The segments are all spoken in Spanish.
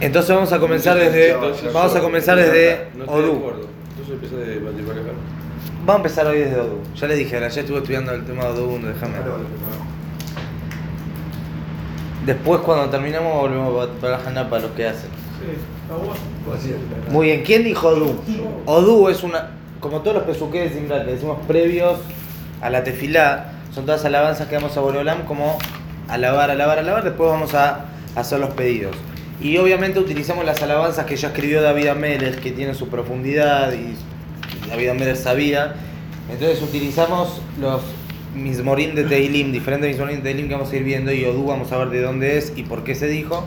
Entonces vamos a comenzar desde. Vamos a comenzar desde No estoy de Odú. acuerdo. Entonces empieza de Batibacacá. Vamos a empezar hoy desde Odú. Ya le dije, ayer estuve estudiando el tema de Odú, déjame. Después cuando terminamos volvemos para la Haná para los que hacen. Muy bien, ¿quién dijo Odú? Odú es una, como todos los pesuques de Zimbra que decimos previos a la tefilá, son todas alabanzas que damos a Boreolam como alabar, alabar, alabar, después vamos a hacer los pedidos. Y obviamente utilizamos las alabanzas que ya escribió David Amérez, que tienen su profundidad y David Amérez sabía. Entonces utilizamos los mismorim de Teilim, diferentes mismorim de Teilim que vamos a ir viendo y Odú vamos a ver de dónde es y por qué se dijo.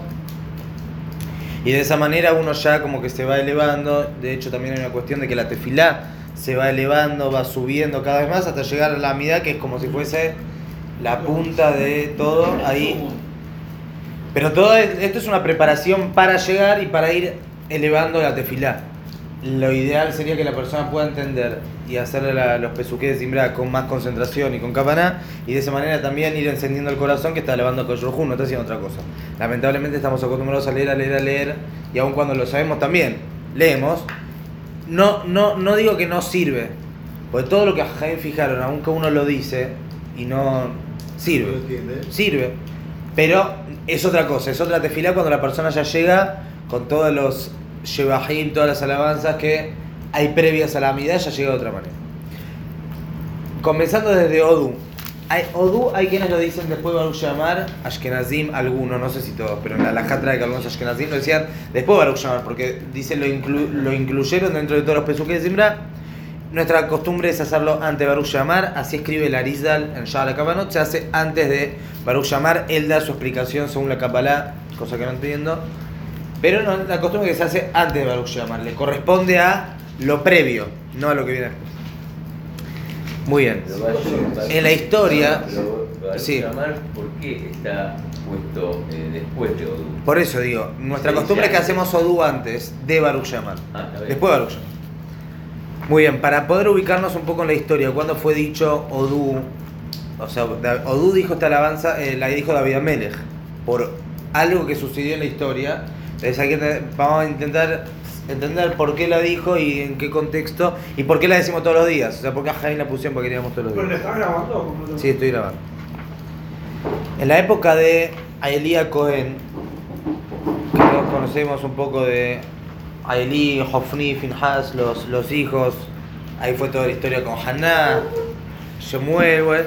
Y de esa manera uno ya como que se va elevando. De hecho, también hay una cuestión de que la tefilá se va elevando, va subiendo cada vez más hasta llegar a la mitad, que es como si fuese la punta de todo ahí. Pero todo es- esto es una preparación para llegar y para ir elevando la tefilá. Lo ideal sería que la persona pueda entender y hacer la- los pesuques de Zimbra con más concentración y con capaná y de esa manera también ir encendiendo el corazón que está elevando a Koshrujú, no está haciendo otra cosa. Lamentablemente estamos acostumbrados a leer, a leer, a leer y aun cuando lo sabemos también, leemos. No, no, no digo que no sirve, porque todo lo que a Jaén fijaron, aunque uno lo dice y no sirve, sirve, pero es otra cosa, es otra tefilá cuando la persona ya llega con todos los Shebahim, todas las alabanzas que hay previas a la amidad, ya llega de otra manera. Comenzando desde Odú. Hay, Odú hay quienes lo dicen después de Baruch Shamar, Ashkenazim, algunos, no sé si todos, pero en la Alajá trae que algunos Ashkenazim lo decían después de Baruch Shamar, porque dicen lo, inclu- lo incluyeron dentro de todos los pesuques de Zimbra. Nuestra costumbre es hacerlo antes de Baruch Shamar, así escribe el Arizal en Shah Kabanot, se hace antes de Baruch Shamar, él da su explicación según la Kabbalah, cosa que no entiendo. Pero no, la costumbre que se hace antes de Baruch Shamar, le corresponde a lo previo, no a lo que viene después. Muy bien. En la historia, sí. por qué está puesto eh, después de Odú. Por eso digo, nuestra costumbre es que hacemos Odú antes de Baruch Shamar. Ah. Después de Baruch Shamar. Muy bien, para poder ubicarnos un poco en la historia, ¿cuándo fue dicho Odú? O sea, Odú dijo esta alabanza, eh, la dijo David Amelech, por algo que sucedió en la historia. Entonces hay que vamos a intentar entender por qué la dijo y en qué contexto y por qué la decimos todos los días. O sea, por qué a Jaime la pusieron porque queríamos todos los ¿Pero le días. estás grabando Sí, estoy grabando. En la época de Aelía Cohen, que todos conocemos un poco de Aelí, Hofni, Finhas, los, los hijos, ahí fue toda la historia con Haná, Shemuel.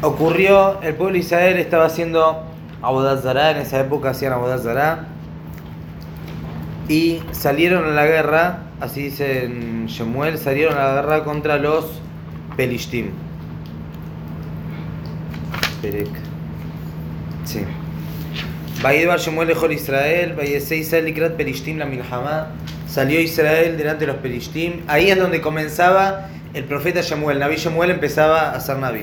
Ocurrió, el pueblo de Israel estaba haciendo Abodat Zará, en esa época hacían Abodat Zará, y salieron a la guerra, así dice en Shemuel, salieron a la guerra contra los Pelishtim. Perek. Sí. Vayedbar Shemuel Ejol Israel, Vayese Israel Likrat Perishtim la Milhamá. Salió Israel delante de los Perishtim. Ahí es donde comenzaba el profeta Shemuel. Nabi Shemuel empezaba a ser Nabi.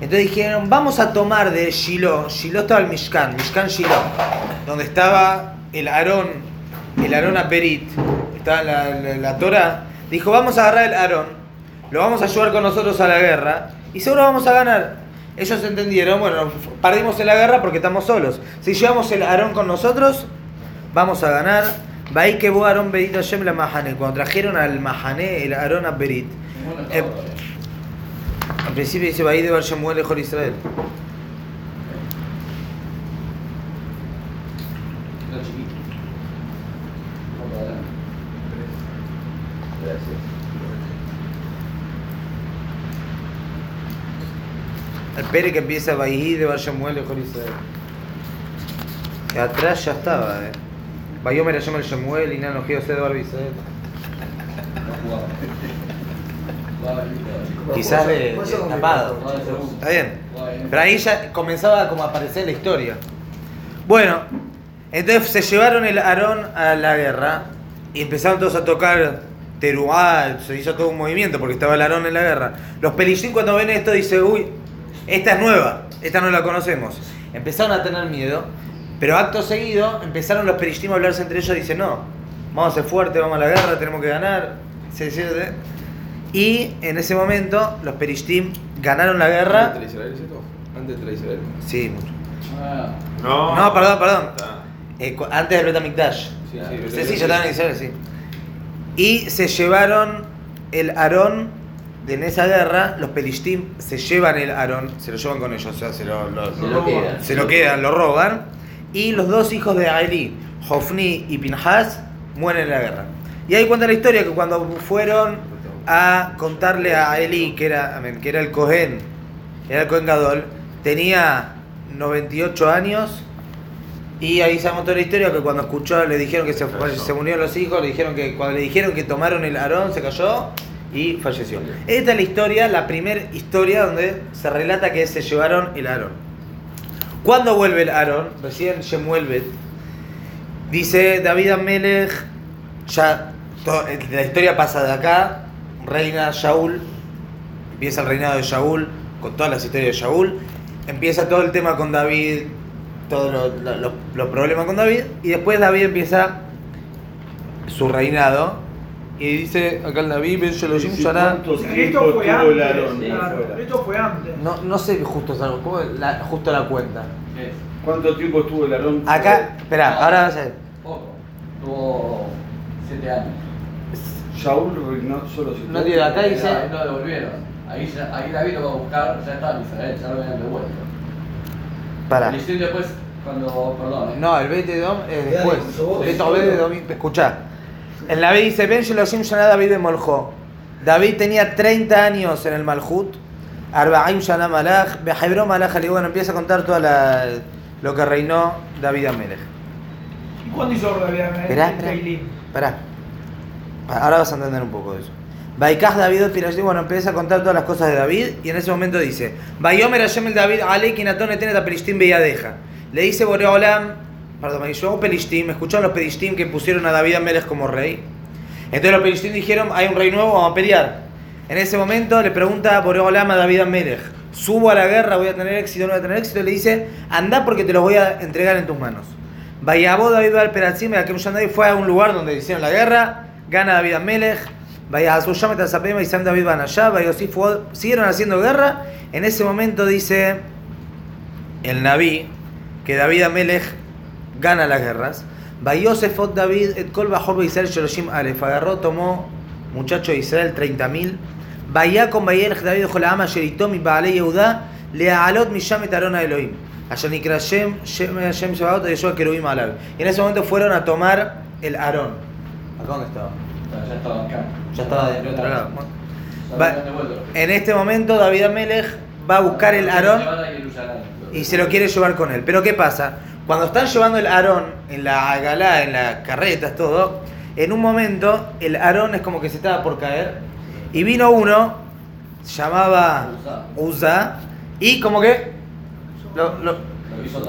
Entonces dijeron, vamos a tomar de Shiloh, Shiloh estaba el Mishkan, Mishkan Shiloh, donde estaba el Aarón, el Aarón Aperit, estaba la, la, la Torah, dijo, vamos a agarrar el Aarón, lo vamos a ayudar con nosotros a la guerra y seguro vamos a ganar. Ellos entendieron, bueno, perdimos en la guerra porque estamos solos. Si llevamos el Aarón con nosotros, vamos a ganar. Cuando trajeron al Mahane, el Aarón a Berit. Eh, al principio dice Bahí de Bar Shemuel Ejor Israel. Gracias. El Pere que empieza Bahí de Bar Shemuel Ejor Israel. Que atrás ya estaba, eh. Bayomer Hashem el Shemuel y Nano Geo de Bar Israel. Quizás de, de tapado. Está bien. Pero ahí ya comenzaba como a aparecer la historia. Bueno, entonces se llevaron el Aarón a la guerra y empezaron todos a tocar teruá, se hizo todo un movimiento porque estaba el Aarón en la guerra. Los pelishim cuando ven esto dicen, uy, esta es nueva, esta no la conocemos. Empezaron a tener miedo, pero acto seguido empezaron los pelishim a hablarse entre ellos y dicen, no, vamos a ser fuertes, vamos a la guerra, tenemos que ganar. Sí, sí. Y en ese momento los pelishim ganaron la guerra. ¿Antes de Israel? Antes de Israel. Sí, mucho. Ah, No, No, perdón, perdón. Está. Eh, antes del Betamikdash. Sí, sí. Sí, sí, ya estaban en Israel, sí. Y se llevaron el Aarón de en esa guerra, los Pelishtim se llevan el Aarón, se lo llevan con ellos, o sea, se lo, lo- Se lo quedan. se lo quedan, lo roban. Y los dos hijos de Aeli, Hofni y Pinhas, mueren en la guerra. Y ahí cuenta la historia que cuando fueron a contarle a Eli, que era, que era el Cohen, era el Cohen Gadol, tenía 98 años. Y ahí sabemos toda la historia que cuando escuchó le dijeron que se, se murieron los hijos, le dijeron que cuando le dijeron que tomaron el Aarón se cayó y falleció. Esta es la historia, la primera historia donde se relata que se llevaron el Aarón. ¿Cuándo vuelve el Aarón? Recién Shemuel Bet. Dice David Amelech, ya to- la historia pasa de acá, reina Shaul, empieza el reinado de Shaul, con todas las historias de Shaul, empieza todo el tema con David, todos los lo- lo- los problemas con David, y después David empieza su reinado, y dice acá el David, Ben Sheloshim Sí, Shana- ¿Cuánto Sí, tiempo esto fue tuvo el antes. Afuera? esto fue antes. no, no sé justo, ¿cómo la- justo la cuenta. ¿Cuánto tiempo estuvo el Aarón? Acá, espera, ahora vas a ver. Poco. Tuvo siete años. Shaul reinó solo siete No entiendo, acá Ahí dice- lo devolvieron. Ahí, ya- ahí David lo va a buscar, ya estaba en Israel, ya lo habían devuelto. Para. El distrito después, cuando, perdón, ¿eh? No, el Bet de Dom es después. Dale, vos. Bet Obed de Dom, escuchá. En la B dice, Ben Sheloshim Shana David de Moljo. David tenía 30 años en el Malhut. Arbaim Shana Malach. Behebro Malach Ali. Bueno, empieza a contar toda la, lo que reinó David Amelech. ¿Y cuándo hizo David Amelech? Esperá, esperá. Pará. Ahora vas a entender un poco de eso. Baikaj David Pirashim, bueno, empieza a contar todas las cosas de David y en ese momento dice, Bayomer Hashem el David, Ale Kinatón Etenet a Pelishtim deja. Le dice Boreolam, perdón, yo Pelishtim, escucharon los Pelishtim que pusieron a David Amelech como rey. Entonces los Pelishtim dijeron, hay un rey nuevo, vamos a pelear. En ese momento le pregunta Boreolam a David Amelech, subo a la guerra, voy a tener éxito, no voy a tener éxito, le dice, anda porque te los voy a entregar en tus manos. Vayabó David al Peratzim, a David fue a un lugar donde hicieron la guerra, gana David Amelech, y Sam David van allá, siguieron haciendo guerra. En ese momento dice el Naví que David Amelech gana las guerras. Vayosefot David et kol bajor Israel Sholoshim Alef, agarró, tomó muchacho de Israel 30.000. Vaya con Bayelech David Jolaama Sheritom y Baale Yehuda, le alot Mishamet Arona Elohim. Nikra Shem, de Yeshua Kerubim Alab. Y en ese momento fueron a tomar el Aarón. ¿Acá dónde estaba? Ya estaba acá. Ya estaba del otro lado. Va-. En este momento David Amelech va a buscar el Aarón y se lo quiere llevar con él. Pero ¿qué pasa? Cuando están llevando el Aarón en la galá, en las carretas, todo, en un momento el Aarón es como que se estaba por caer y vino uno, llamaba Uza, y como que lo, lo-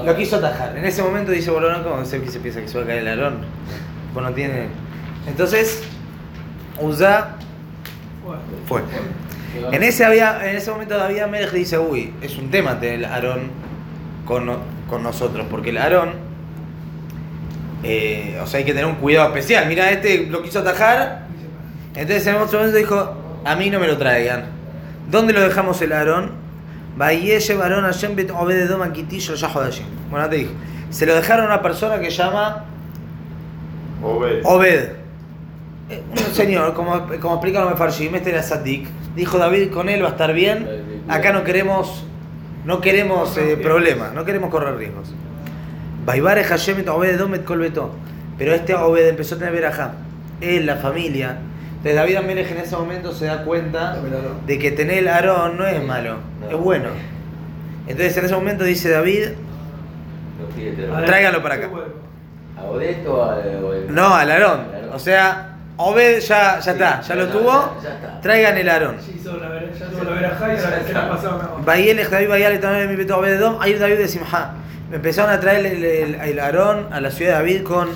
Lo quiso atajar. En ese momento dice, bueno, no, ¿cómo se, se piensa que se va a caer el Aarón? Pues no tiene... Entonces, Bueno, fue. En ese, había, en ese momento David Amelech dice, uy, es un tema tener el Aarón con, con nosotros, porque el Aarón, eh, o sea, hay que tener un cuidado especial. Mira, este lo quiso atajar, entonces en otro momento dijo, a mí no me lo traigan. ¿Dónde lo dejamos el Aarón? Bueno, te dijo. Se lo dejaron a una persona que llama Obed. Obed. Eh, Un señor, como, como explica los Mefarshim, este era Sadik. Dijo David, con él va a estar bien. Acá no queremos, no queremos eh, problemas, no queremos correr riesgos. Baibare Hashem. Pero este Obed empezó a tener verajá. Él, la familia. Entonces David Amelech en ese momento se da cuenta de que tener el Aarón no es malo, es bueno. Entonces en ese momento dice David, Tráigalo para acá. ¿A Odette o a.? el- no. Al Aarón. O sea, Obed ya, ya Sí, está, ya lo tuvo. ya- ya está. Traigan el Aarón. Ya hizo la vera- ya tuvo la verajá y ahora se la pasaron a Bayelech David Bayale también mi peto Obed Edom, ahí David de Simha. Me empezaron a traer el, el, el Aarón a la ciudad de David con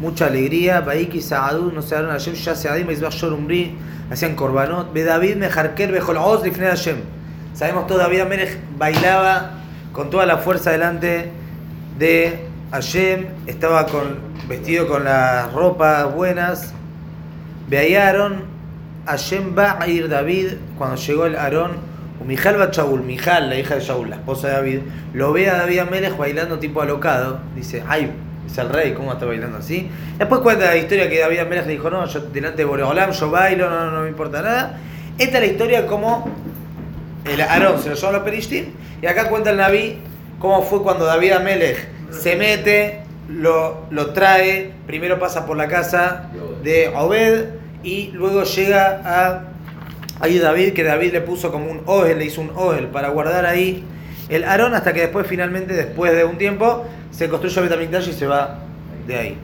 mucha alegría. Baiki Saadú, no se daron a Hashem, ya se adim, Shor Umri, hacían korbanot. Be David Mejarker, Bejol Oz, Lifnei Hashem. Sabemos todo, David Amelech bailaba con toda la fuerza delante de Hashem, estaba con, vestido con las ropas buenas. Veayaron, Hashem va a ir David, cuando llegó el Aarón, Mijal va Mijal, la hija de Shaul, la esposa de David, lo ve a David Amelech bailando tipo alocado. Dice, ay, es el rey, ¿cómo está bailando así? Después cuenta la historia que David Amelech le dijo, no, yo delante de Boreolam, yo bailo, no, no, no me importa nada. Esta es la historia como el Aarón se lo llevó a los Perishtim. Y acá cuenta el Naví cómo fue cuando David Amelech se mete, lo, lo trae, primero pasa por la casa de Obed y luego llega a ahí David, que David le puso como un Ohel, le hizo un Ohel para guardar ahí el Aarón hasta que después finalmente, después de un tiempo, se construyó Betamikdash y se va de ahí.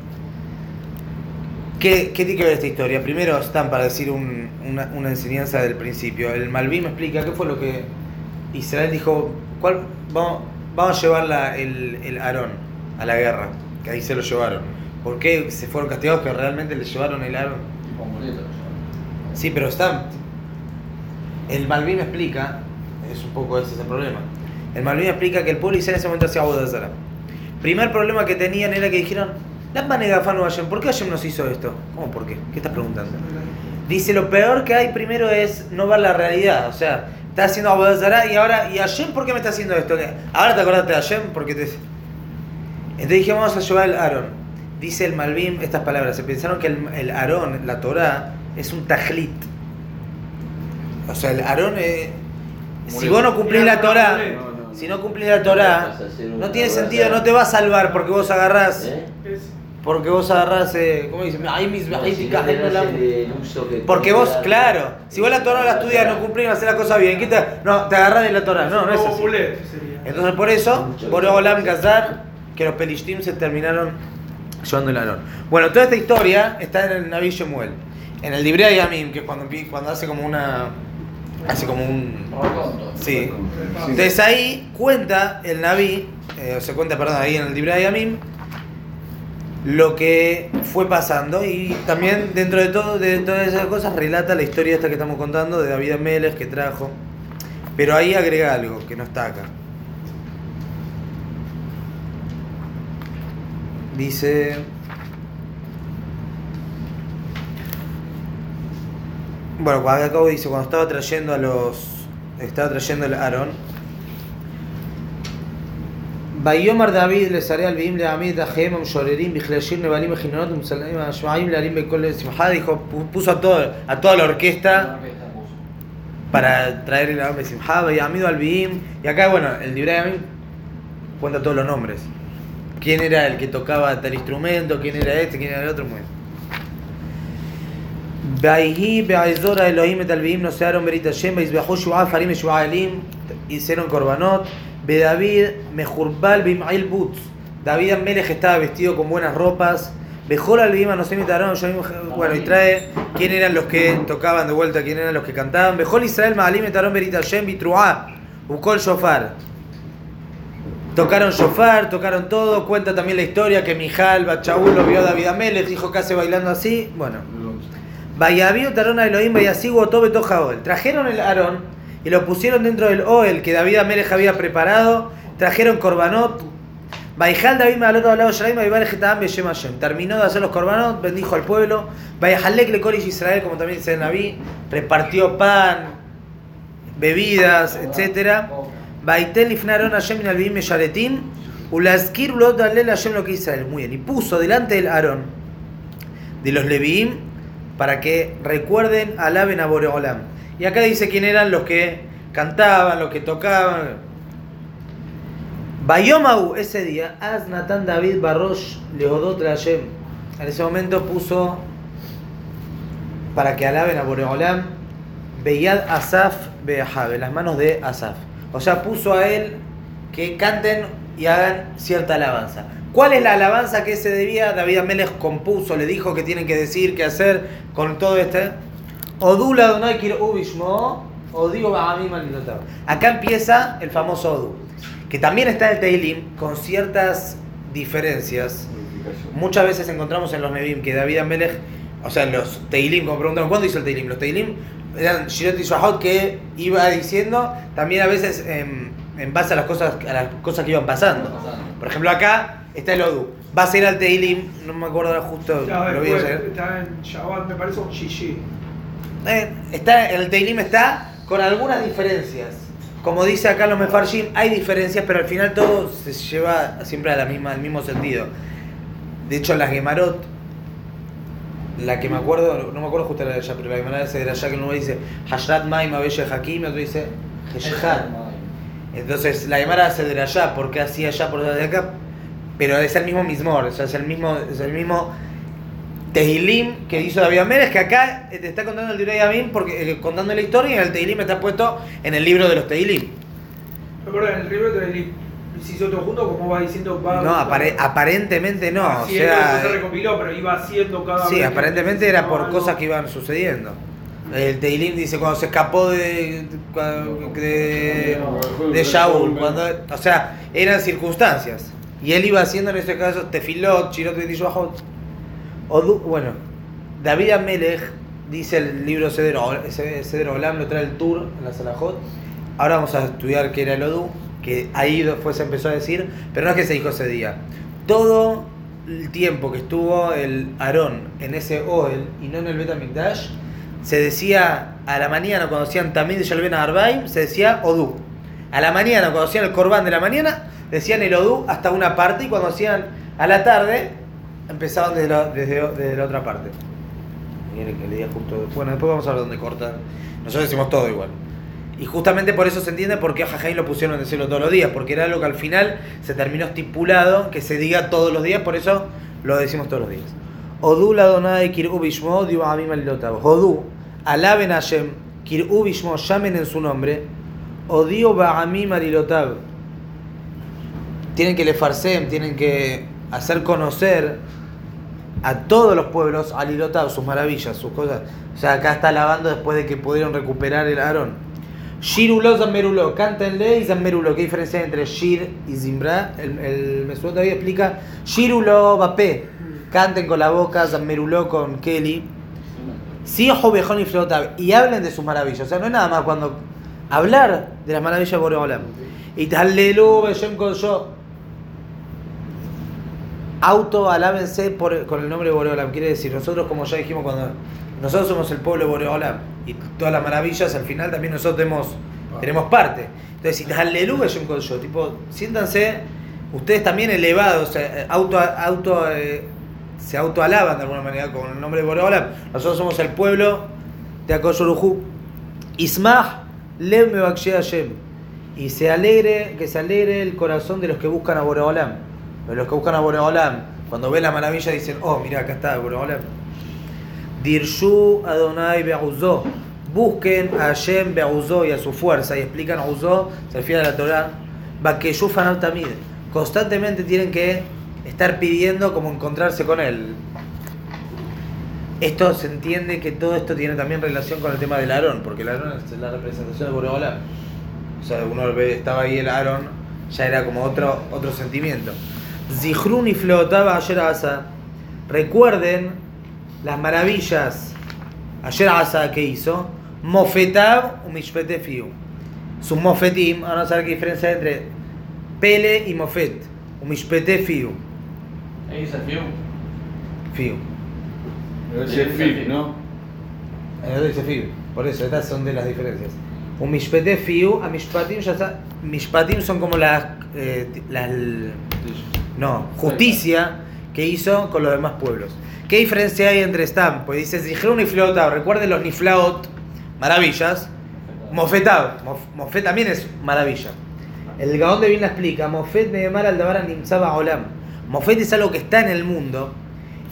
¿Qué, ¿Qué tiene que ver esta historia? Primero están para decir un- una, una enseñanza del principio. El Malví me explica qué fue lo que Israel dijo, ¿cuál, vamos, vamos a llevar la- el, el Aarón a la guerra, que ahí se lo llevaron. ¿Por qué se fueron castigados que realmente le llevaron el ¿no? Sí, pero está. El Malvin explica, es un poco ese es el problema. El Malvin explica que el pueblo Israel en ese momento hacía Abodazara. Primer problema que tenían era que dijeron, Lama negafanu Hashem, ¿por qué Hashem nos hizo esto? ¿Cómo por qué? ¿Qué estás preguntando? Dice, lo peor que hay primero es no ver la realidad. O sea, está haciendo Abodazara y ahora, ¿y Hashem por qué me está haciendo esto? ¿Qué? Ahora te acordaste de Hashem porque te... Entonces dije, vamos a llevar el Aarón. Dice el Malvim estas palabras. Se pensaron que el, el Aarón, la Torah, es un tajlit. O sea, el Aarón es... Si vos no cumplís la Torah, No, no. si no cumplís la Torah, no tiene sentido, no te va a salvar porque vos agarrás, ¿Eh? Porque vos agarrás, eh, ¿cómo dice? Ahí mis No, ahí si no la- Porque vos, claro, si vos la Torah la estudias, no cumplís, no haces las cosas bien, ¿qué te, no, te agarrás de la Torah, no, no es así. Entonces por eso, por Olam Gazar, que los Pelishtim se terminaron llevando el Aarón. Bueno, toda esta historia está en el Naví Shemuel. En el Libre Yamim, que es cuando, cuando hace como una. hace como un. Sí. Entonces ahí cuenta el Naví, eh, o se cuenta, perdón, ahí en el Libre Yamim, lo que fue pasando y también dentro de todo de todas esas cosas relata la historia esta que estamos contando de David Ameles que trajo. Pero ahí agrega algo que no está acá. Dice. Bueno, cuando acá dice, cuando estaba trayendo a los. Estaba trayendo el Aarón. Bim le Amid Ahem um Shorerim Bichlashir Nebalim Ejinonot um Salaim Ashmaim Larim Bekol Simha dijo pu- puso a todo, a toda la orquesta para traer el Aarón Simha y Amido al Bim y acá bueno el Libre cuenta todos los nombres quién era el que tocaba tal instrumento quién era este quién era el otro muy bien. Vaihi be'aizora Elohim et alvim no searon berit Hashem veizbehu shua farim y shua elim hicieron korbanot. Be David mejurbal bim'ail butz. David Amelech estaba vestido con buenas ropas. Bejor alvim no se imitaron bueno y trae quién eran los que tocaban de vuelta quién eran los que cantaban Bejol Israel ma'alim et aron berit Hashem bitruah ukol shofar Tocaron shofar, tocaron todo. Cuenta también la historia que Mijal Bachaúl lo vio a David Amelech, dijo que hace bailando así. Bueno, Vayaviu Tarona Elohim Vayasigu Tobe Tojaol. Trajeron el Aarón y lo pusieron dentro del Oel que David Amelech había preparado. Trajeron Korbanot. Vaijal David Malot hablado Shalaim Vayibar Getam Beshem Hashem. Terminó de hacer los Korbanot, bendijo al pueblo. Vayahalek le Korish Israel, como también dice el Naví. Repartió pan, bebidas, etcétera. Muy bien. Y puso delante del Aarón de los Leviim para que recuerden, alaben a Boreolam. Y acá dice quién eran los que cantaban, los que tocaban. Bayomau ese día, Az Natan David Barrosh Leodot Hashem. En ese momento puso para que alaben a Boreolam Beyad Asaf Beahab, en las manos de Asaf. O sea, puso a él que canten y hagan cierta alabanza. ¿Cuál es la alabanza que se debía? David Amelech compuso, le dijo que tienen que decir, qué hacer con todo este. Odula Adonai Kir Ubishmo, Alilotav. Acá empieza el famoso Odu, que también está en el Teilim con ciertas diferencias. Muchas veces encontramos en los Nevim que David Amelech, o sea, en los Teilim, como preguntaron, ¿cuándo hizo el Teilim? Los Teilim eran Shirot y Shahot que iba diciendo también a veces en, en base a las cosas a las cosas que iban pasando. Por ejemplo, acá está el Odu. Va a ser al Teilim, no me acuerdo justo, Estaba lo vi ayer. está en Shabbat, me parece un Shishi. Eh, está, el Teilim está con algunas diferencias. Como dice acá los Mefarshim, hay diferencias, pero al final todo se lleva siempre a la misma, al mismo sentido. De hecho, las Gemarot, la que me acuerdo, no me acuerdo justo la de allá, pero la Gemara ese de allá que uno dice Hashrat Maim Abelle Hakim, y otro dice Heshhat. Entonces, la Gemara hace de allá, porque hacía allá por de acá, pero es el mismo mismor, o sea, es el mismo, es el mismo Tehilim que hizo David Amérez, que acá te está contando el Direi Yamim, porque eh, contando la historia y en el Tehilim está puesto en el libro de los Tehilim. Recuerda, en el libro de Eli, si hizo todo junto, como va diciendo, va. No, apare- aparentemente no, o Sí, eso se sea, recopiló, pero iba haciendo cada sí, aparentemente era por algo. cosas que iban sucediendo. El Tehilim dice cuando se escapó de, de, de Shaul, cuando, o sea, eran circunstancias. Y él iba haciendo en este caso Tefilot, Chirot Betishwahot. Bueno, David Amelech dice el libro Ceder Ol- Ce- Ceder Olam, lo trae el tour en la Salahot. Ahora vamos a estudiar qué era el Odu, que ahí después se empezó a decir, pero no es que se dijo ese día. Todo el tiempo que estuvo el Aarón en ese Oel y no en el Betamikdash, se decía a la mañana cuando hacían Tamid de Shalben Arbaim, se decía Odu. A la mañana cuando hacían el Corban de la mañana, decían el Odu hasta una parte y cuando hacían a la tarde, empezaban desde la, desde, desde la otra parte. Bueno, después vamos a ver dónde cortan. Nosotros decimos todo igual. Y justamente por eso se entiende por qué a lo pusieron en decirlo todos los días, porque era algo que al final se terminó estipulado que se diga todos los días, por eso lo decimos todos los días. Odu la donai kir'u bishmo alilotav. Odu, alaben a Hashem, kir'u bishmo, llamen en su nombre, odio ba'amim alilotav. Tienen que le farsem, tienen que hacer conocer a todos los pueblos alilotav, sus maravillas, sus cosas. O sea, acá está alabando después de que pudieron recuperar el Aarón. Shirulo Zammerulo, cántenle y Zammerulo. ¿Qué diferencia hay entre Shir y Zimbra? El, el Mesut todavía explica Shirulo Bapé, canten con la boca, Zammerulo con Kelly. Sí, Bejón y Flotab, y hablen de sus maravillas. O sea, no es nada más cuando hablar de las maravillas de Boreolam. Y Talelu Beshem yo auto alábense por, con el nombre de Boreolam. Quiere decir, nosotros, como ya dijimos, cuando nosotros somos el pueblo Boreolam y todas las maravillas, al final también nosotros tenemos, tenemos parte. Entonces, si aleluya yo, tipo, siéntanse ustedes también elevados, auto, auto, eh, se autoalaban de alguna manera con el nombre de Boreolam. Nosotros somos el pueblo de Akoyorujú. Ismah Mebaksheh Hashem. Y se alegre, que se alegre el corazón de los que buscan a Boreolam. De los que buscan a Boreolam, cuando ven la maravilla dicen, oh, mira, acá está Boreolam. Dirshu Adonai Be'uzó. Busquen a Hashem Be'uzó y a su fuerza. Y explican a Uzó, se refiere a la Torah. Bakeshu Fanal Tamid. Constantemente tienen que estar pidiendo como encontrarse con él. Esto se entiende que todo esto tiene también relación con el tema del Aarón, porque el Aarón es la representación de Boreolam. O sea, uno estaba ahí el Aarón, ya era como otro, otro sentimiento. Zihrun y flotaba ayer. Recuerden las maravillas ayer asa que hizo. Mofetab u mishpete fiu. Sus mofetim, ahora vamos a ver qué diferencia hay entre pele y mofet. U mishpete fiu. Ahí dice fiu. Fiu. Debe ser FIF, ¿no? En el dice fiu. Por eso, estas son de las diferencias. Un mishpete fiu a mishpatim ya está. Mishpatim son como las. eh, las no, justicia que hizo con los demás pueblos. ¿Qué diferencia hay entre Stam? Pues dice Zihrun y Flaotab. Recuerden los Niflaot, maravillas. Mofetab. Mof- Mofet también es maravilla. El Gaón de Vilna explica: Mofet Neemar al Dabar Nimzaba Olam. Mofet es algo que está en el mundo.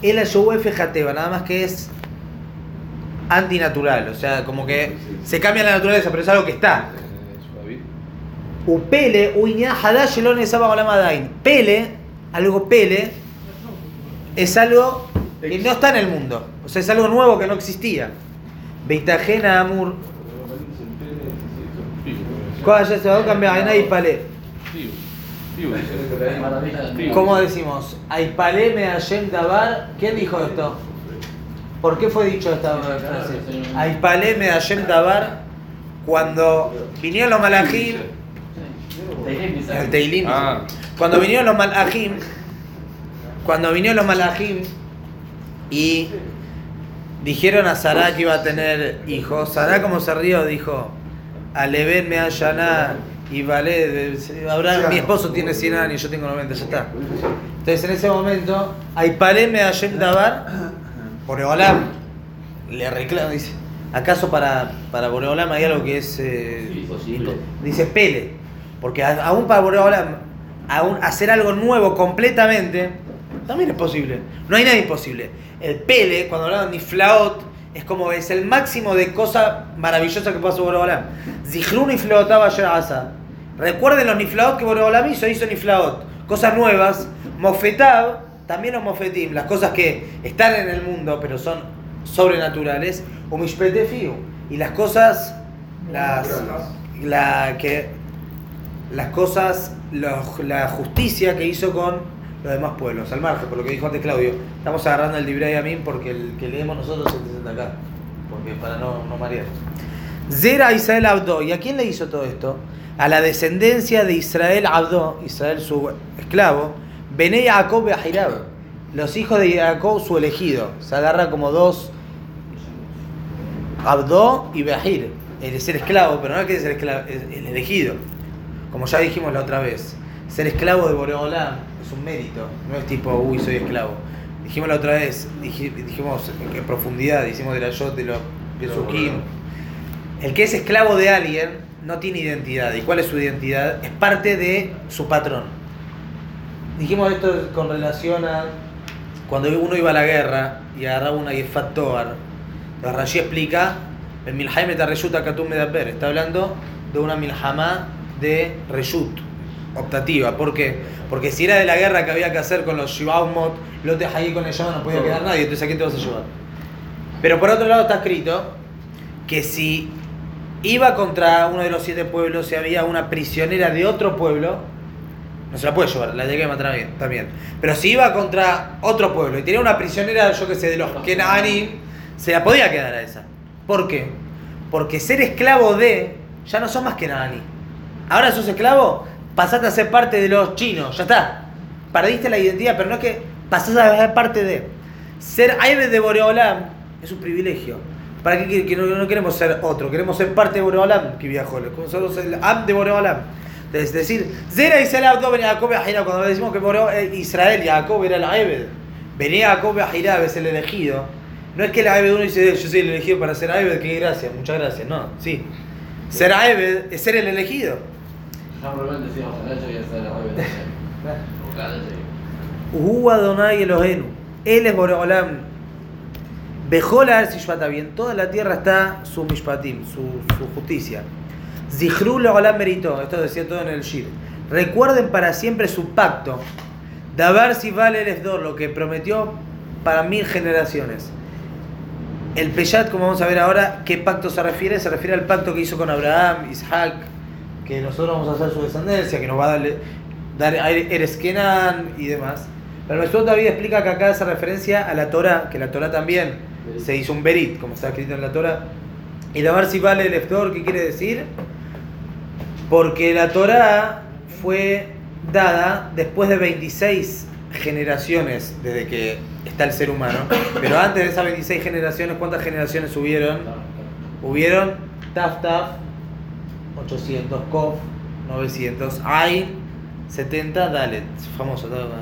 El Ayowef Jateba, nada más que es antinatural. O sea, como que se cambia la naturaleza, pero es algo que está. Upele, adain. Pele, algo pele, es algo que no está en el mundo. O sea, es algo nuevo que no existía. Beitajena amur. ¿Cómo decimos? Aipaleme Hashem Dabar. ¿Quién dijo esto? ¿Por qué fue dicho esta frase? Aipaleme Hashem Dabar. Cuando vinieron los malajim, el Teilim. Ah. Cuando vinieron los malajim, cuando vinieron los malajim y dijeron a Sarah que iba a tener hijos, Sarah como se rió dijo, Aleven me allaná y vale, ahora mi esposo tiene 100 años, yo tengo 90, ya está. Entonces en ese momento, Aipaleme Hashem Dabar, Boreolam le reclama, dice, ¿acaso para, para Boreolam hay algo que es... eh, Imposible. Dice Pele, porque a- aún para Boreolam, aún hacer algo nuevo completamente, también es posible. No hay nada imposible. El Pele, cuando hablaban de Niflaot, es como es el máximo de cosa maravillosa que puede hacer Boreolam. Zichru Niflaotaba asa. Recuerden los Niflaot que Boreolam hizo, hizo Niflaot. Cosas nuevas. Mofetab, también los Mofetim, las cosas que están en el mundo, pero son sobrenaturales. O. Y las cosas, las, la que las cosas, la justicia que hizo con los demás pueblos, al margen, por lo que dijo antes Claudio. Estamos agarrando el Librei Amin porque el que leemos nosotros se presenta acá, porque para no, no marear. Zera Israel Abdo, ¿y a quién le hizo todo esto? A la descendencia de Israel Abdo, Israel su esclavo, Bene Jacob y Ahirab, los hijos de Jacob su elegido. Se agarra como dos Abdo y Behir. El ser esclavo, pero no es que es el, esclavo, es el elegido. Como ya dijimos la otra vez, ser esclavo de Boreolam es un mérito, no es tipo, uy, soy esclavo. Dijimos la otra vez, dij- dijimos en profundidad, hicimos de la Yot, de los de Sukim. El que es esclavo de alguien no tiene identidad. ¿Y cuál es su identidad? Es parte de su patrón. Dijimos esto con relación a cuando uno iba a la guerra y agarraba una Yefat Toar. La Rashi explica, el Milhaim Reshut Akatum Medaper. Está hablando de una Milhamá de Reshut, optativa. ¿Por qué? Porque si era de la guerra que había que hacer con los Shibaumot, de ahí con el llama no podía quedar nadie, entonces ¿a quién te vas a llevar? Pero por otro lado está escrito que si iba contra uno de los siete pueblos y había una prisionera de otro pueblo, no se la puede llevar, la llegué a matar también, también. Pero si iba contra otro pueblo y tenía una prisionera, yo que sé, de los Kenani, se la podía quedar a esa. ¿Por qué? Porque ser esclavo de, ya no son más Kenani. Ahora sos esclavo, pasaste a ser parte de los chinos, ya está. Perdiste la identidad, pero no es que pasás a ser parte de. Ser Aibed de Boreolam es un privilegio. ¿Para qué que- no, no queremos ser otro? Queremos ser parte de Boreolam, que viajó. Nosotros el Am de Boreolam. Es decir, Zera Israel Jacob cuando decimos que Boreo- eh, Israel Jacob era el Aibed, venía Jacob Ahira, es el elegido. No es que el Aibed uno dice, yo soy el elegido para ser Aibed, qué gracias, muchas gracias. No, sí. Ser Aibed es ser el elegido. Probablemente esa era la revelación. O cada hecho. Uhu Adonai Elohenu. Él es Boreolam. Bejola Sishpata bien. Toda la tierra está su Mishpatim, su, su justicia. Zihru Leolam meritó. Esto decía todo en el Shir. Recuerden para siempre su pacto. Dabar si vale el Esdor, lo que prometió para mil generaciones. El Peyat, como vamos a ver ahora, ¿qué pacto se refiere? Se refiere al pacto que hizo con Abraham, Isaac, que nosotros vamos a hacer su descendencia, que nos va a darle, dar Eres Kenan y demás. Pero el David explica que acá hace referencia a la Torah, que la Torah también se hizo un berit, como está escrito en la Torah. Y de ver si vale el Eftor, ¿qué quiere decir? Porque la Torah fue dada después de 26 generaciones desde que está el ser humano. Pero antes de esas 26 generaciones, ¿cuántas generaciones hubieron? Hubieron Taf Taf, 800, Kof, 900, Ain, 70, Dalet, famoso. todo, ¿no?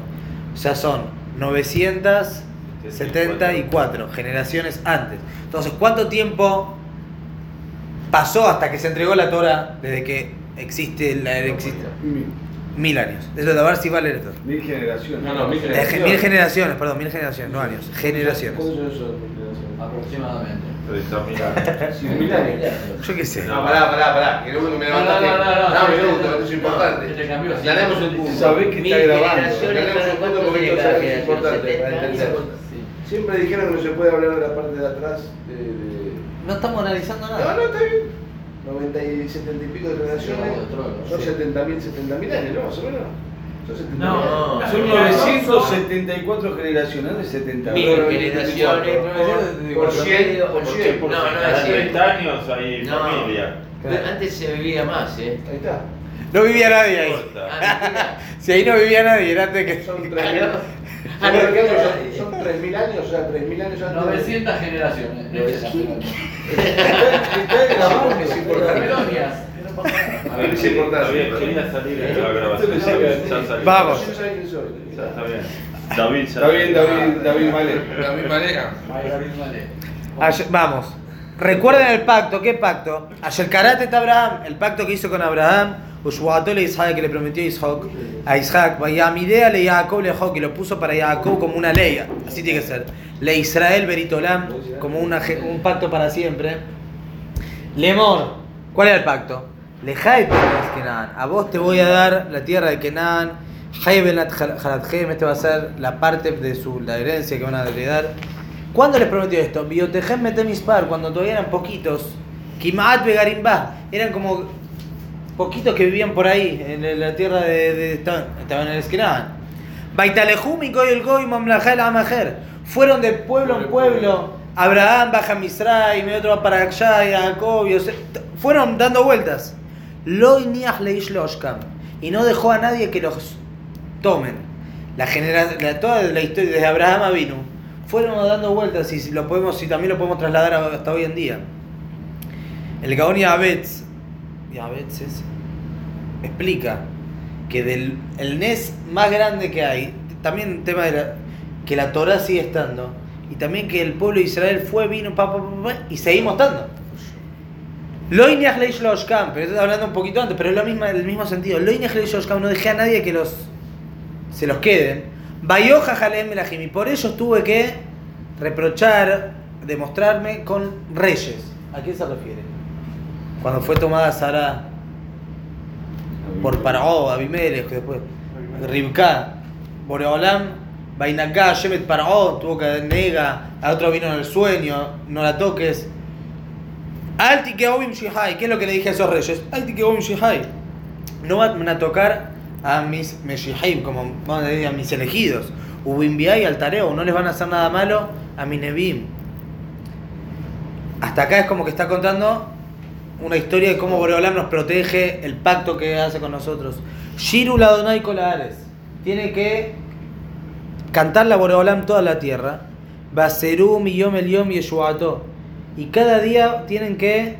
O sea, son 974 generaciones antes. Entonces, ¿cuánto tiempo pasó hasta que se entregó la Torah desde que existe la existe? Mil, años. Eso de ver si vale esto. mil generaciones. No, no, mil De ge- Mil generaciones, perdón, mil generaciones, no años, generaciones. ¿Cuántos años son mil generaciones? Aproximadamente. 30.000 Cien mil años. Yo qué sé. No, pará, pará, pará. Que no me No, no, levantaste. no, no, no, un minuto, sí, esto es importante. Aclaremos un punto. Sabés que está grabando. generaciones, Aclaremos un punto ¿cuánto porque esto es importante para 70, entender. Sí. Siempre dijeron que no se puede hablar de la parte de atrás No estamos analizando No, nada. no, está bien. 90 y 70 y pico de generaciones. Son sí. 70 mil, 70 mil años, ¿no? Más o menos. No, Son no, 974 generaciones, no de 70. Mil generaciones. Por cien, por No, cien. no Cada es 30 cierto. años hay No. familia. Antes se vivía más, ¿eh? Ahí está. No vivía nadie ahí. Ah. Si ahí no vivía nadie, era antes que. Son Ah, 3.000 no. ¿Son de qué año son? Son 3.000 años, o sea, 3.000 años antes. 900 generaciones. No, es- Está. Babilonias. A quería salir la grabación. Vamos. Está bien. David, ya Está bien, David, David manera. Ayer- vamos. Recuerden el pacto, ¿qué pacto? Ayer karate Abraham, el pacto que hizo con Abraham, Ushuato le Isaac que le prometió a Isaac, a Isaac, Vayamidea le Jacob le que lo puso para Jacob como una ley, así tiene que ser. Le Israel Beritolam, como un pacto para siempre. Lemor, ¿cuál era el pacto? Tierras Kenan, a vos te voy a dar la tierra de Kenan, Heibenat Harathem, este va a ser la parte de su, la herencia que van a heredar. ¿Cuándo les prometió esto? Biotejem Metemispar, cuando todavía eran poquitos. Kimaat Begarimba, eran como poquitos que vivían por ahí, en la tierra de. de- estaban, en el Esquinán. Baitalejum y Goy el Goy Mamlajá el Amajer. Fueron de pueblo en pueblo. Abraham baja Misraim, y otro va para allá, Jacob, Yosef. Fueron dando vueltas. Lo niach leish loshkam. Y no dejó a nadie que los tomen. La genera, la- toda la historia desde Abraham a Vinu fueron dando vueltas y si lo podemos, si también lo podemos trasladar hasta hoy en día. El Gaón Yabetz, Yabetz es- explica que del el Nes más grande que hay, también el tema de la, que la Torah sigue estando, y también que el pueblo de Israel fue, vino, pa, pa, y seguimos estando. Loineach leish loshkam, pero estoy hablando un poquito antes, pero es lo mismo, el mismo sentido. Loineach leish loshkam, no dejé a nadie que los se los queden. Bayoja Jalem Melahim, y por ello tuve que reprochar, demostrarme con reyes. ¿A qué se refiere? Cuando fue tomada Sara por Paró, Abimelech, después Ribka, Boreolam, Bainaká, Shemet Paró, tuvo que nega, a otro vino en el sueño, no la toques. Alti que Obim Shihai, ¿qué es lo que le dije a esos reyes? Alti que Shihai. No van a tocar a mis Meshihim, como van a decir, a mis elegidos. Ubimbiai al Tareo, no les van a hacer nada malo a mi Nebim. Hasta acá es como que está contando una historia de cómo Boreolam nos protege, el pacto que hace con nosotros. Shiru Ladonai Kolares. Tiene que cantar la Boreolam toda la tierra. Baserum y Yom el. Y cada día tienen que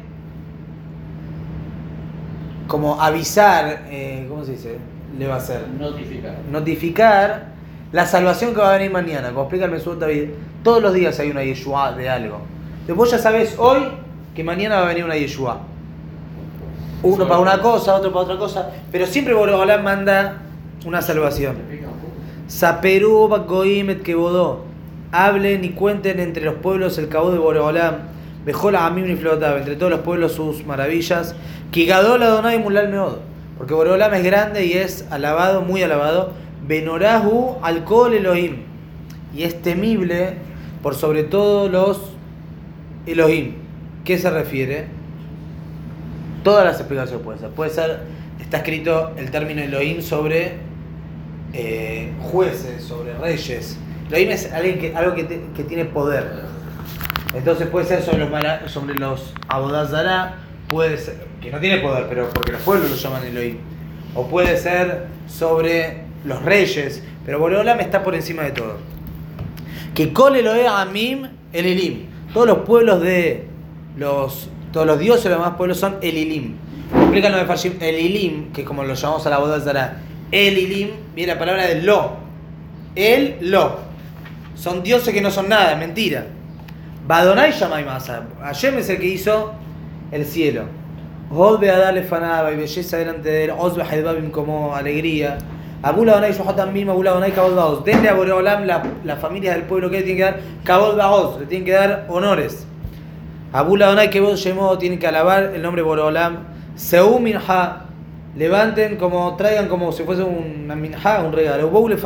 como avisar, eh, ¿cómo se dice? Le va a hacer. Notificar. Notificar la salvación que va a venir mañana. Como explica el Mesut David, todos los días hay una Yeshua de algo. Entonces vos ya sabés hoy que mañana va a venir una Yeshua. Uno para una cosa, otro para otra cosa. Pero siempre Boreolam manda una salvación. Saperú Goim et Kebodó. Hablen y cuenten entre los pueblos el cabo de Boreolam. Bejola Amim y Flotab. Entre todos los pueblos sus maravillas. Kigadol Adonai Mulal Meod. Porque Boreolam es grande y es alabado, muy alabado. Benorahu Alcohol Elohim. Y es temible por sobre todo los Elohim. ¿Qué se refiere? Todas las explicaciones pueden ser. Puede ser, está escrito el término Elohim sobre eh, jueces, sobre reyes. Elohim es alguien que, algo que, que tiene poder. Entonces puede ser sobre los, sobre los Abodazara, puede ser, que no tiene poder, pero porque los pueblos lo llaman Elohim. O puede ser sobre los reyes, pero Boreolam está por encima de todo. Que Kol Elohe Amim Elilim. Todos los pueblos de los todos los dioses de los demás pueblos son Elilim. Explican los de Farshim, Elilim, que como lo llamamos a la boda Zara, Elilim, viene la palabra de lo. El lo. Son dioses que no son nada, mentira. Badonai Shamay Masa. Hashem es el que hizo el cielo. Hod Beadale Fanaba y belleza delante de él. Oz Behedbabim como alegría. Abula Donai Shohatam Mim, Abula Donai Kabod. Denle a Boreolam la, la familia del pueblo que le tiene que dar Kabod le tienen que dar honores. Abula Donai Kebod Shemo, tienen que alabar el nombre Boreolam. Seú Minha, levanten como, traigan como si fuese una minha, un regalo. Boule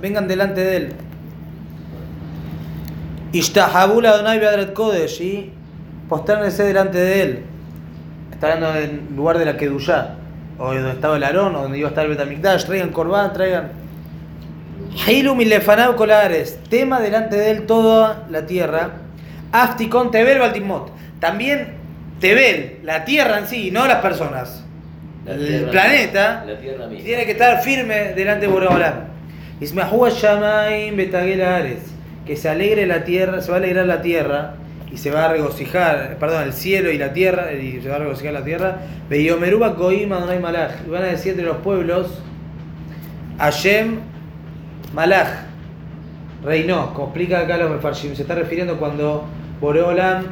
vengan delante de él. Ishtahabula Donai Beadret Kodesh y posternese delante de él. Está hablando en lugar de la Kedushá. o donde estaba el Aarón, o donde iba a estar el Betamikdash, traigan Corbán, traigan. Hilum y Colares, tema delante de él toda la tierra. Afticon Tebel Baltimot. También Tebel, la tierra en sí, no las personas. La el planeta la tierra misma. tiene que estar firme delante de Boreolam. Ismahua Shamaim Betagel Ares. Que se alegre la tierra, se va a alegrar la tierra y se va a regocijar, perdón, el cielo y la tierra, y se va a regocijar la tierra. Veyomeruba Goim Adonai Malach. Y van a decir entre los pueblos, Hashem Malach reinó, como explica acá los Mefarshim, se está refiriendo cuando Boreolam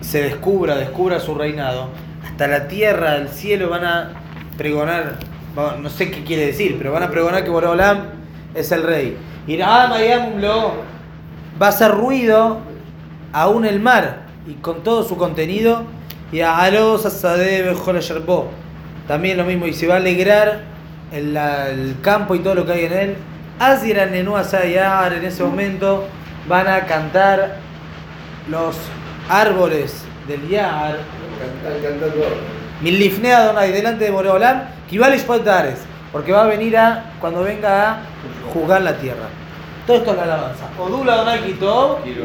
se descubra, descubra su reinado, hasta la tierra, el cielo van a pregonar, bueno, no sé qué quiere decir, pero van a pregonar que Boreolam es el rey. Y lo va a hacer ruido aún el mar y con todo su contenido y a Alos Asadeh Bejol Yerbó. También lo mismo, y se va a alegrar el, el campo y todo lo que hay en él. Azira Nenú Asayar, en ese momento van a cantar los árboles del Yar. Están cantando ahora. Milifne Adonai, delante de Boreolam, Kibalish Potares, porque va a venir a, cuando venga a juzgar la tierra. Todo esto es la alabanza. Odula Adonai Kitov, Kilo.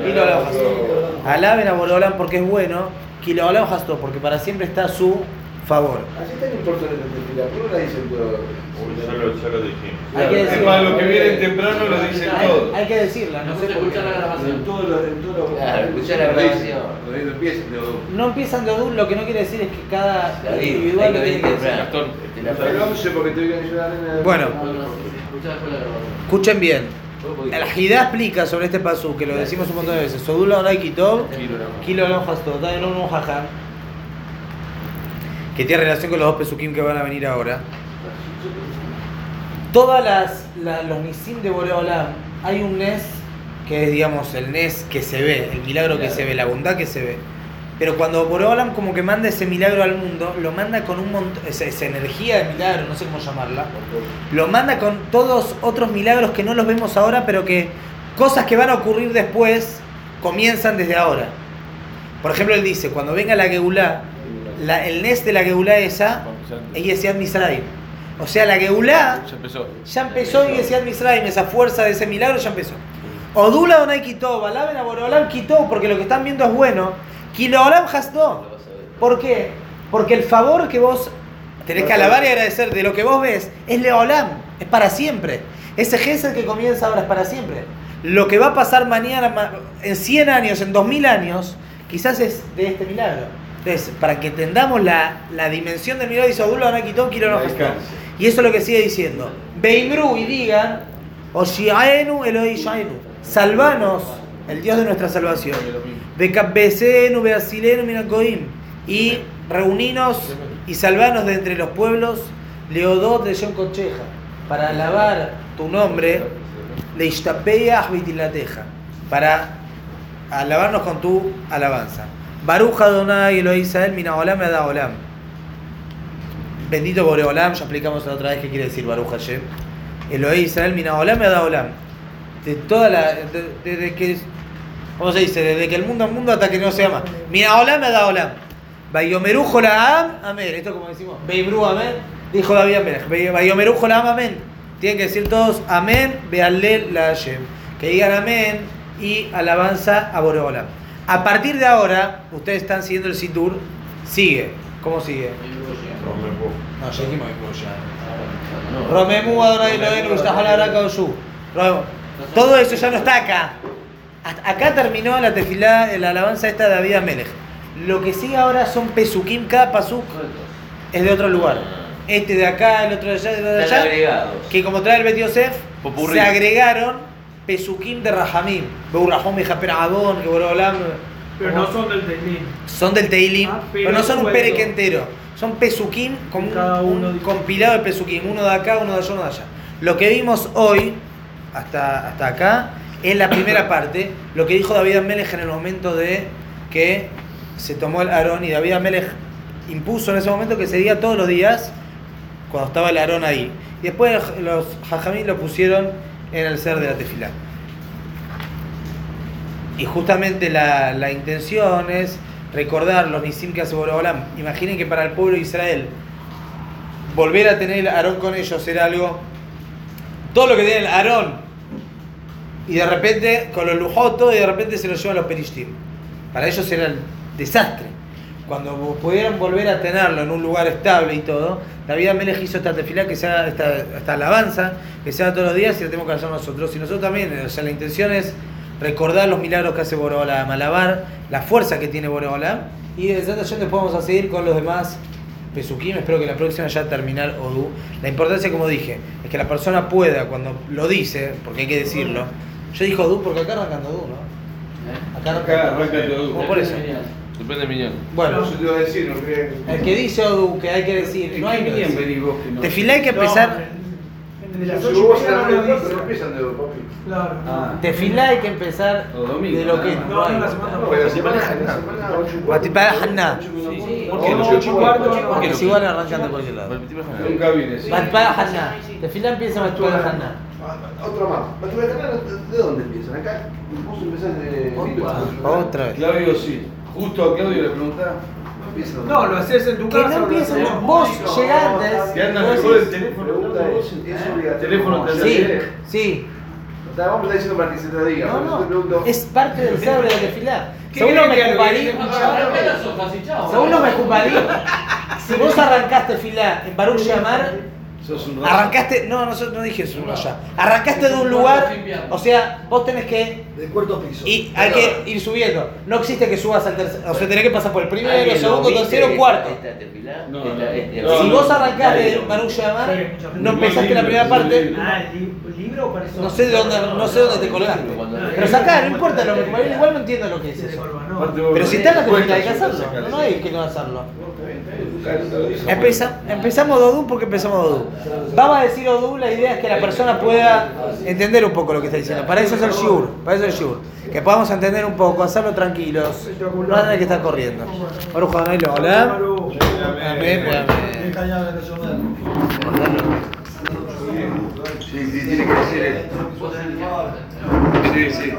Alaben a Boreolam porque es bueno, Kilo Olam Hasto, porque para siempre está a su favor. Así tan importante la ¿por la dicen todo? Ya lo, ya lo dijimos. Hay que Es decir- más, los que vienen temprano lo dicen Hay, todo. hay que decirla, no No sé se por qué. escucha la En grabación. todos los. En todos los Claro, escuchá la grabación. No empiezan de Odul, lo que no quiere decir es que cada individual hay lo que tiene que venir decir. temprano. Te la A las 11 porque te voy a ayudar en Bueno. Escuchen bien. El Hidá explica sobre este pasú, que lo decimos un montón de veces. Odul Adonai Kitov, Kilo Jajam, que tiene relación con los dos pesukim que van a venir ahora. Todas las, la- los nisim de Boreolam, hay un Nes que es, digamos, el Nes que se ve, el milagro que se ve, la bondad que se ve. Pero cuando Boreolam como que manda ese milagro al mundo, lo manda con un montón, esa, esa energía de milagro, no sé cómo llamarla, lo manda con todos otros milagros que no los vemos ahora, pero que cosas que van a ocurrir después comienzan desde ahora. Por ejemplo, él dice, cuando venga la Geulá, la- el Nes de la Geulá esa, es Yesiad Misraim. O sea, la Geulá Ya empezó. ya empezó Yesiad Misraim, esa fuerza de ese milagro ya empezó. Odula Donai Kitov, alaben a Boreolam Kitov, porque lo que están viendo es bueno. Kiloolam Hasdo. ¿Por qué? Porque el favor que vos tenés que alabar y agradecer de lo que vos ves es Leolam, es para siempre. Ese Gesed que comienza ahora es para siempre. Lo que va a pasar mañana, ma- en 100 años, en 2000 años, quizás es de este milagro. Entonces, para que entendamos la, la dimensión del milagro, dice alcance. Y eso es lo que sigue diciendo. Beimru y digan, Oshiaenu Eloi salvanos, el Dios de nuestra salvación. Beasilenu, Minakoim. Y reuninos y salvanos de entre los pueblos, Leodot de Yon Concheja, para alabar tu nombre, Leishtapeach Vitilateja, para alabarnos con tu alabanza. Baruch Adonai Elohim Israel, Minaolam Olam. Bendito Boreolam, ya explicamos la otra vez qué quiere decir Baruch Hashem. Elohim Israel, Minaolam Olam. De toda la. de- Desde que. ¿Cómo se dice? Desde que el mundo es mundo hasta que no se llama. Minaolam Olam. Bayomeru Jolaam, amén. Esto como decimos. Beibru, amén. Dijo David Amén. Bayomeru Jolaam, amén. Tienen que decir todos amén, bealel la Hashem. Que digan amén y alabanza a Boreolam. A partir de ahora, ustedes están siguiendo el Situr. Sigue. ¿Cómo sigue? No, ya dijimos ya. Romemu Adonai Eloheinu V'shtahol Araka Oshu. Ro- Todo eso ya no está acá. Hasta Acá terminó la tefilá, la alabanza esta de David Amelech. Lo que sigue ahora son pesukim, cada pasuk es de otro lugar. Este de acá, el otro de allá, el otro de allá. agregados. Que como trae el Bet Yosef, Popurrí. se agregaron pesukim de Rahamim. Beurrahom y Japer Abón, que. Pero no son del Teilim. Son del Teilim, Ah, pero, pero no son un pereque entero. Son pesukim como un, un compilado de pesukim. Uno de acá, uno de allá, uno de allá. Lo que vimos hoy, hasta, hasta acá, es la primera parte. Lo que dijo David Amelech en el momento de que se tomó el Aarón y David Amelech impuso en ese momento que se diga todos los días cuando estaba el Aarón ahí. Y después los Jajamí lo pusieron en el ser de la tefilá. Y justamente la, la intención es recordar los nisim que hace Boreolam. Imaginen que para el pueblo de Israel volver a tener el Aarón con ellos era algo. Todo lo que tiene el Aarón. Y de repente, con los lujotos, y de repente se lo llevan los perishtim. Para ellos era el desastre. Cuando pudieron volver a tenerlo en un lugar estable y todo, David Amelech hizo esta tefilá, que sea esta, esta alabanza, que sea todos los días y la tenemos que hacer nosotros. Y nosotros también, o sea, la intención es recordar los milagros que hace Borobolam, alabar la fuerza que tiene Borobolam. Y desde esta después vamos a seguir con los demás Pesukim. Espero que la próxima ya terminar Odú. La importancia, como dije, es que la persona pueda, cuando lo dice, porque hay que decirlo. Yo digo Odú porque acá arrancando Odú, ¿no? Acá Acá arranca Odú. Como por eso. Depende de Miñón. Bueno, Eso te iba a decir, no el que dice Odú, que hay que decir, no hay bien venís vos que no. Tefilá hay que empezar. De las Si 8 vos no lo no empiezan de papi. Claro. Ah. Tefilá hay que empezar Los domingos, de lo que no hay. No, la semana No, la semana, ¿Por no? No. Porque si igual arrancan de cualquier lado. Nunca vine, sí. Batipá Haná. Tefilá empieza Batipá Haná. Ah, Otro más. ¿De dónde empiezan? Acá vos empezás de. Otra vez. Claudio sí. Justo a Claudio le preguntaba. No, lo haces en tu Que casa. no o lo haces empiecen, en- vos llegantes. Que andan mejor el teléfono. Pregunta es, ¿es obligatorio? Teléfono te Sí, sí. O sea, vos me estás diciendo para que se te diga. No, no. pregunto. Es parte del saber de. ¿Qué Según creen me que lo Cubarí, que Arrancá las hojas y chao. según me Cubarí, si vos arrancaste filá en Baruch Yamar, Sos un arrancaste, no, no, no dije eso allá. Arrancaste de un lugar, o sea, vos tenés que Del cuarto piso. y hay que ir subiendo. No existe que subas al tercer, o sea, tenés que pasar por el primero, ¿Alguien lo segundo, viste tercero, cuarto. esta tefilá? No, Esta- no, este- no. Si vos arrancás de vio. Baruch Yamar, no empezaste la primera parte. Ah, el li- libro para eso. no sé de dónde, no sé dónde te colgaste. Pero sacá, no importa lo que igual no entiendo lo que es eso. Pero si está en la tefilá hay que hacerlo, no hay que no hacerlo. Nunca- nunca lo hizo. Empeza- empezamos Odú porque empezamos Odú. Vamos a decir Odú, la idea es que la persona pueda entender un poco lo que está diciendo. Para eso es el Shur, para eso es el Shur. Que podamos entender un poco, hacerlo tranquilos. No hay que estar corriendo. Baruch Adonai Leolam. Amén, amén. Sí, sí, tiene que decir él. Sí, sí.